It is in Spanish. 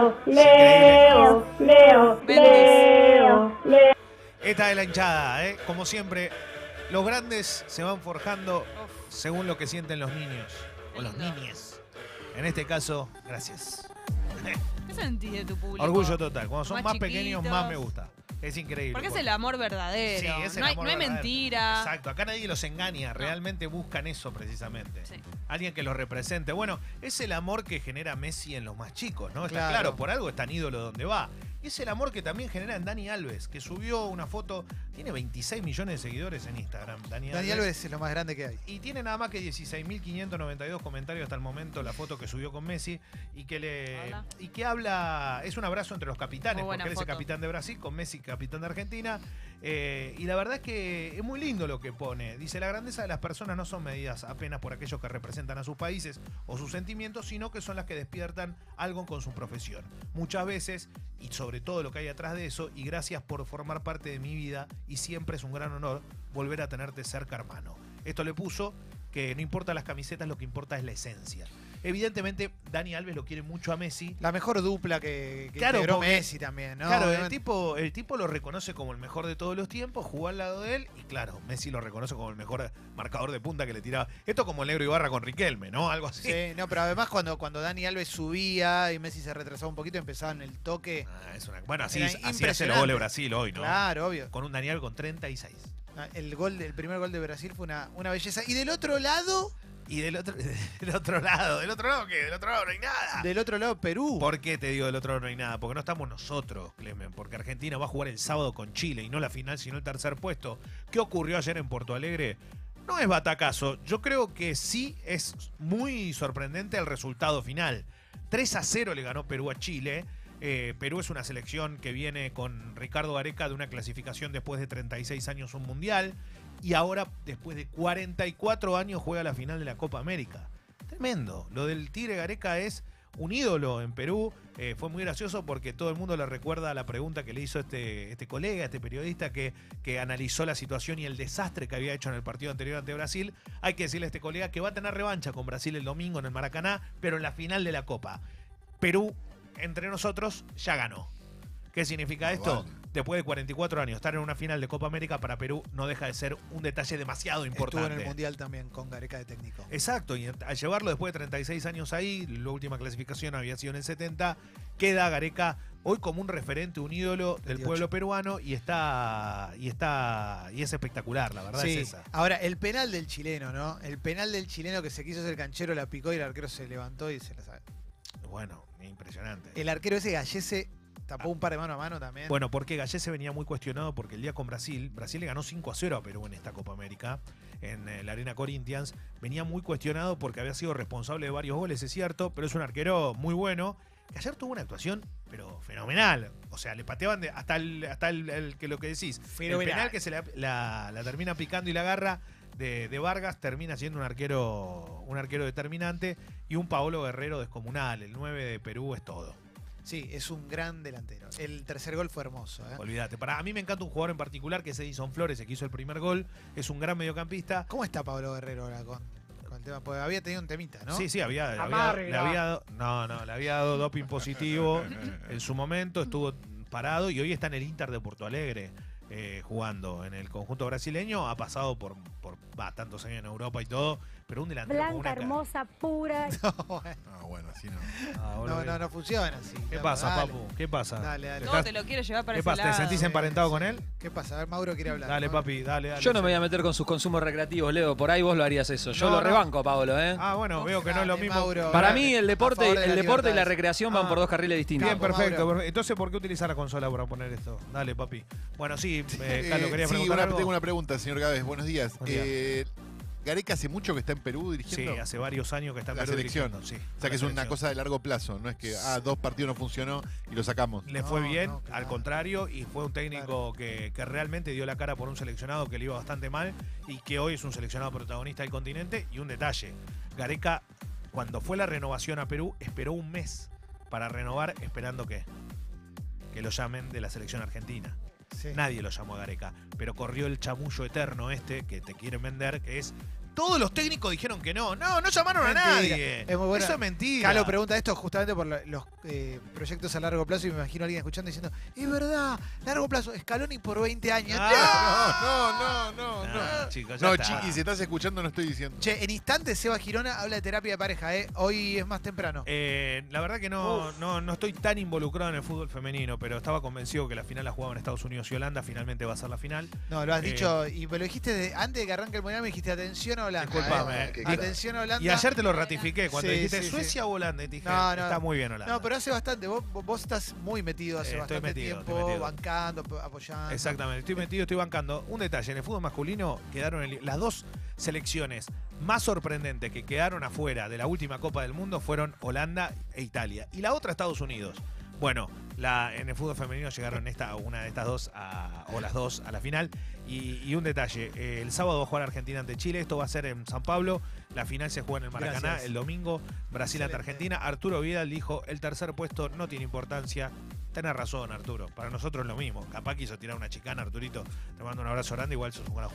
Leo, Leo, Leo, Leo, Leo. Esta es la hinchada, ¿eh? Como siempre, los grandes se van forjando según lo que sienten los niños o los niñes. En este caso, gracias. ¿Qué sentís de tu público? Orgullo total. Cuando son Más más, pequeños, más me gusta. Es increíble. Porque es el amor verdadero. Sí, es el no hay, amor no hay verdadero. mentira. Exacto, acá nadie los engaña, realmente buscan eso precisamente. Sí. Alguien que los represente. Bueno, es el amor que genera Messi en los más chicos, ¿no? Está Claro. claro, por algo es tan ídolo donde va. Y es el amor que también genera en Dani Alves, que subió una foto, tiene 26 millones de seguidores en Instagram. Dani, Dani Alves es lo más grande que hay. Y tiene nada más que 16.592 comentarios hasta el momento la foto que subió con Messi y que le Hola. y que habla es un abrazo entre los capitanes porque él es el capitán de Brasil con Messi capitán de Argentina eh, y la verdad es que es muy lindo lo que pone. Dice la grandeza de las personas no son medidas apenas por aquellos que representan a sus países o sus sentimientos sino que son las que despiertan algo con su profesión. Muchas veces y sobre todo lo que hay atrás de eso y gracias por formar parte de mi vida y siempre es un gran honor volver a tenerte cerca hermano. Esto le puso que no importa las camisetas, lo que importa es la esencia. Evidentemente, Dani Alves lo quiere mucho a Messi. La mejor dupla que, que Claro, integró porque- Messi también, ¿no? claro, el tipo, el tipo lo reconoce como el mejor de todos los tiempos, jugó al lado de él y claro, Messi lo reconoce como el mejor marcador de punta que le tiraba. Esto como el negro Ibarra con Riquelme, ¿no? Algo así. Sí, no, pero además cuando, cuando Dani Alves subía y Messi se retrasaba un poquito, empezaban el toque. Ah, es una- bueno, así, así hace los impresionante. goles Brasil hoy, ¿no? Claro, obvio. Con un Daniel con 36. Ah, El gol, el primer gol de Brasil fue una, una belleza. Y del otro lado, Y del otro, del otro lado, ¿del otro lado qué? Del otro lado no hay nada. del otro lado Perú. ¿Por qué te digo del otro lado no hay nada? Porque no estamos nosotros, Clemen. Porque Argentina va a jugar el sábado con Chile y no la final, sino el tercer puesto. ¿Qué ocurrió ayer en Porto Alegre? No es batacazo. Yo creo que sí es muy sorprendente el resultado final. 3 a 0 le ganó Perú a Chile. Eh, Perú es una selección que viene con Ricardo Gareca de una clasificación después de 36 años un mundial. Y ahora, después de 44 años, juega la final de la Copa América. Tremendo. Lo del Tigre Gareca es un ídolo en Perú. Eh, fue muy gracioso porque todo el mundo le recuerda la pregunta que le hizo este, este colega, este periodista que, que analizó la situación y el desastre que había hecho en el partido anterior ante Brasil. Hay que decirle a este colega que va a tener revancha con Brasil el domingo en el Maracaná, pero en la final de la Copa. Perú, entre nosotros, ya ganó. ¿Qué significa Ah, esto? vale. Después de 44 años, estar en una final de Copa América para Perú no deja de ser un detalle demasiado importante. Estuvo en el Mundial también con Gareca de técnico. Exacto, y al llevarlo después de 36 años ahí, la última clasificación había sido en el 70, queda Gareca hoy como un referente, un ídolo del 28. pueblo peruano y está y está y es espectacular, la verdad Sí. es esa. Ahora, el penal del chileno, ¿no? El penal del chileno que se quiso hacer canchero, la picó y el arquero se levantó y se la sabe. Bueno, impresionante. El arquero ese Gallese tapó un par de mano a mano también. Bueno, porque Gallese venía muy cuestionado porque el día con Brasil, Brasil le ganó 5 a 0 a Perú en esta Copa América, en eh, la Arena Corinthians. Venía muy cuestionado porque había sido responsable de varios goles, es cierto, pero es un arquero muy bueno. Que ayer tuvo una actuación, pero fenomenal. O sea, le pateaban de- hasta el, hasta el, el que lo que decís. El Fenomenal. penal que se la, la- la termina picando y la agarra de, de Vargas termina siendo un arquero, un arquero determinante y un Paolo Guerrero descomunal. El 9 de Perú es todo. Sí, es un gran delantero. El tercer gol fue hermoso. ¿eh? Olvídate. Para a mí me encanta un jugador en particular que es Edison Flores, el que hizo el primer gol. Es un gran mediocampista. ¿Cómo está Pablo Guerrero ahora con, con el tema? Porque había tenido un temita, ¿no? Sí, sí, había, había- Amarga. le había dado- no, no, le había dado doping positivo en su momento, estuvo parado y hoy está en el Inter de Porto Alegre eh, jugando en el conjunto brasileño. Ha pasado por, por tantos años en Europa y todo, pero un delantero con Blanca, una ca- hermosa, pura. Ah, bueno, así no. Ah, No, boludo. no, no funciona así. ¿Qué pasa, dale. papu? ¿Qué pasa? Dale, dale. Todo te lo quiere llevar para ¿Qué ese pasa? ¿Te lado. sentís emparentado con él? ¿Qué pasa? A ver, Mauro quiere hablar. Dale, Mauro. papi, dale, dale. Yo no me voy a meter con sus consumos recreativos, Leo. Por ahí vos lo harías eso. Yo No, lo no. rebanco, Pablo, ¿eh? Ah, bueno, veo que no es lo Dale, mismo. Mauro. Para mí el deporte, favor de el deporte y la recreación van Ah. por dos carriles distintos. Bien, Capo, perfecto. Mauro. Entonces, ¿por qué utilizar la consola para poner esto? Dale, papi. Bueno, sí, eh, Carlos, Eh, quería sí, preguntar una- algo. tengo una pregunta, señor Gávez. Buenos días. Buen día. Eh, Gareca hace mucho que está en Perú Sí, dirigiendo. hace varios años que está en La Perú selección. dirigiendo, sí. o sea que es una cosa de largo plazo, no es que ah, dos partidos no funcionó y lo sacamos. Le No, fue bien, no, claro. al contrario, y fue un técnico que, que realmente dio la cara por un seleccionado que le iba bastante mal y que hoy es un seleccionado protagonista del continente. Y un detalle, Gareca, cuando fue la renovación a Perú, esperó un mes para renovar esperando que, que lo llamen de la selección argentina. Nadie lo llamó Gareca, pero corrió el chamullo eterno este que te quieren vender, que es todos los técnicos dijeron que no. No, no llamaron a Mentira. nadie. Es muy buena. Eso es mentira. Calo pregunta esto justamente por la- los eh, proyectos a largo plazo y me imagino a alguien escuchando diciendo, es verdad, largo plazo, Scaloni por 20 años. No, no, no, no. No, No, chicos, ya no está. chiqui, si estás escuchando no estoy diciendo. Che, en instantes Seba Girona habla de terapia de pareja, ¿eh? Hoy es más temprano. Eh, la verdad que no, no, no estoy tan involucrado en el fútbol femenino, pero estaba convencido que la final la jugaban Estados Unidos y Holanda, finalmente va a ser la final. No, lo has eh, dicho y me lo dijiste de- antes de que arranque el mundial, me dijiste atención a Holanda. Disculpame, ¿eh? eh, Atención a Holanda. Y ayer te lo ratifiqué cuando Sí, dijiste sí, sí. Suecia o Holanda. Y te dije, No, no. está muy bien Holanda. No, pero hace bastante. Vos, vos estás muy metido hace Eh, estoy bastante metido, tiempo, metido. bancando, ap- apoyando. Exactamente, estoy metido, estoy bancando. Un detalle, en el fútbol masculino quedaron el- las dos selecciones más sorprendentes que quedaron afuera de la última Copa del Mundo fueron Holanda e Italia. Y la otra Estados Unidos. Bueno, la, en el fútbol femenino llegaron esta, una de estas dos, a- o las dos, a la final. Y, y un detalle, eh, el sábado va a jugar Argentina ante Chile, esto va a ser en San Pablo, la final se juega en el Maracaná Gracias. el domingo, Brasil ante. Argentina. Arturo Vidal dijo, el tercer puesto no tiene importancia. Tenés razón, Arturo. Para nosotros es lo mismo. Capaz quiso tirar una chicana, Arturito. Te mando un abrazo grande, igual sos un gran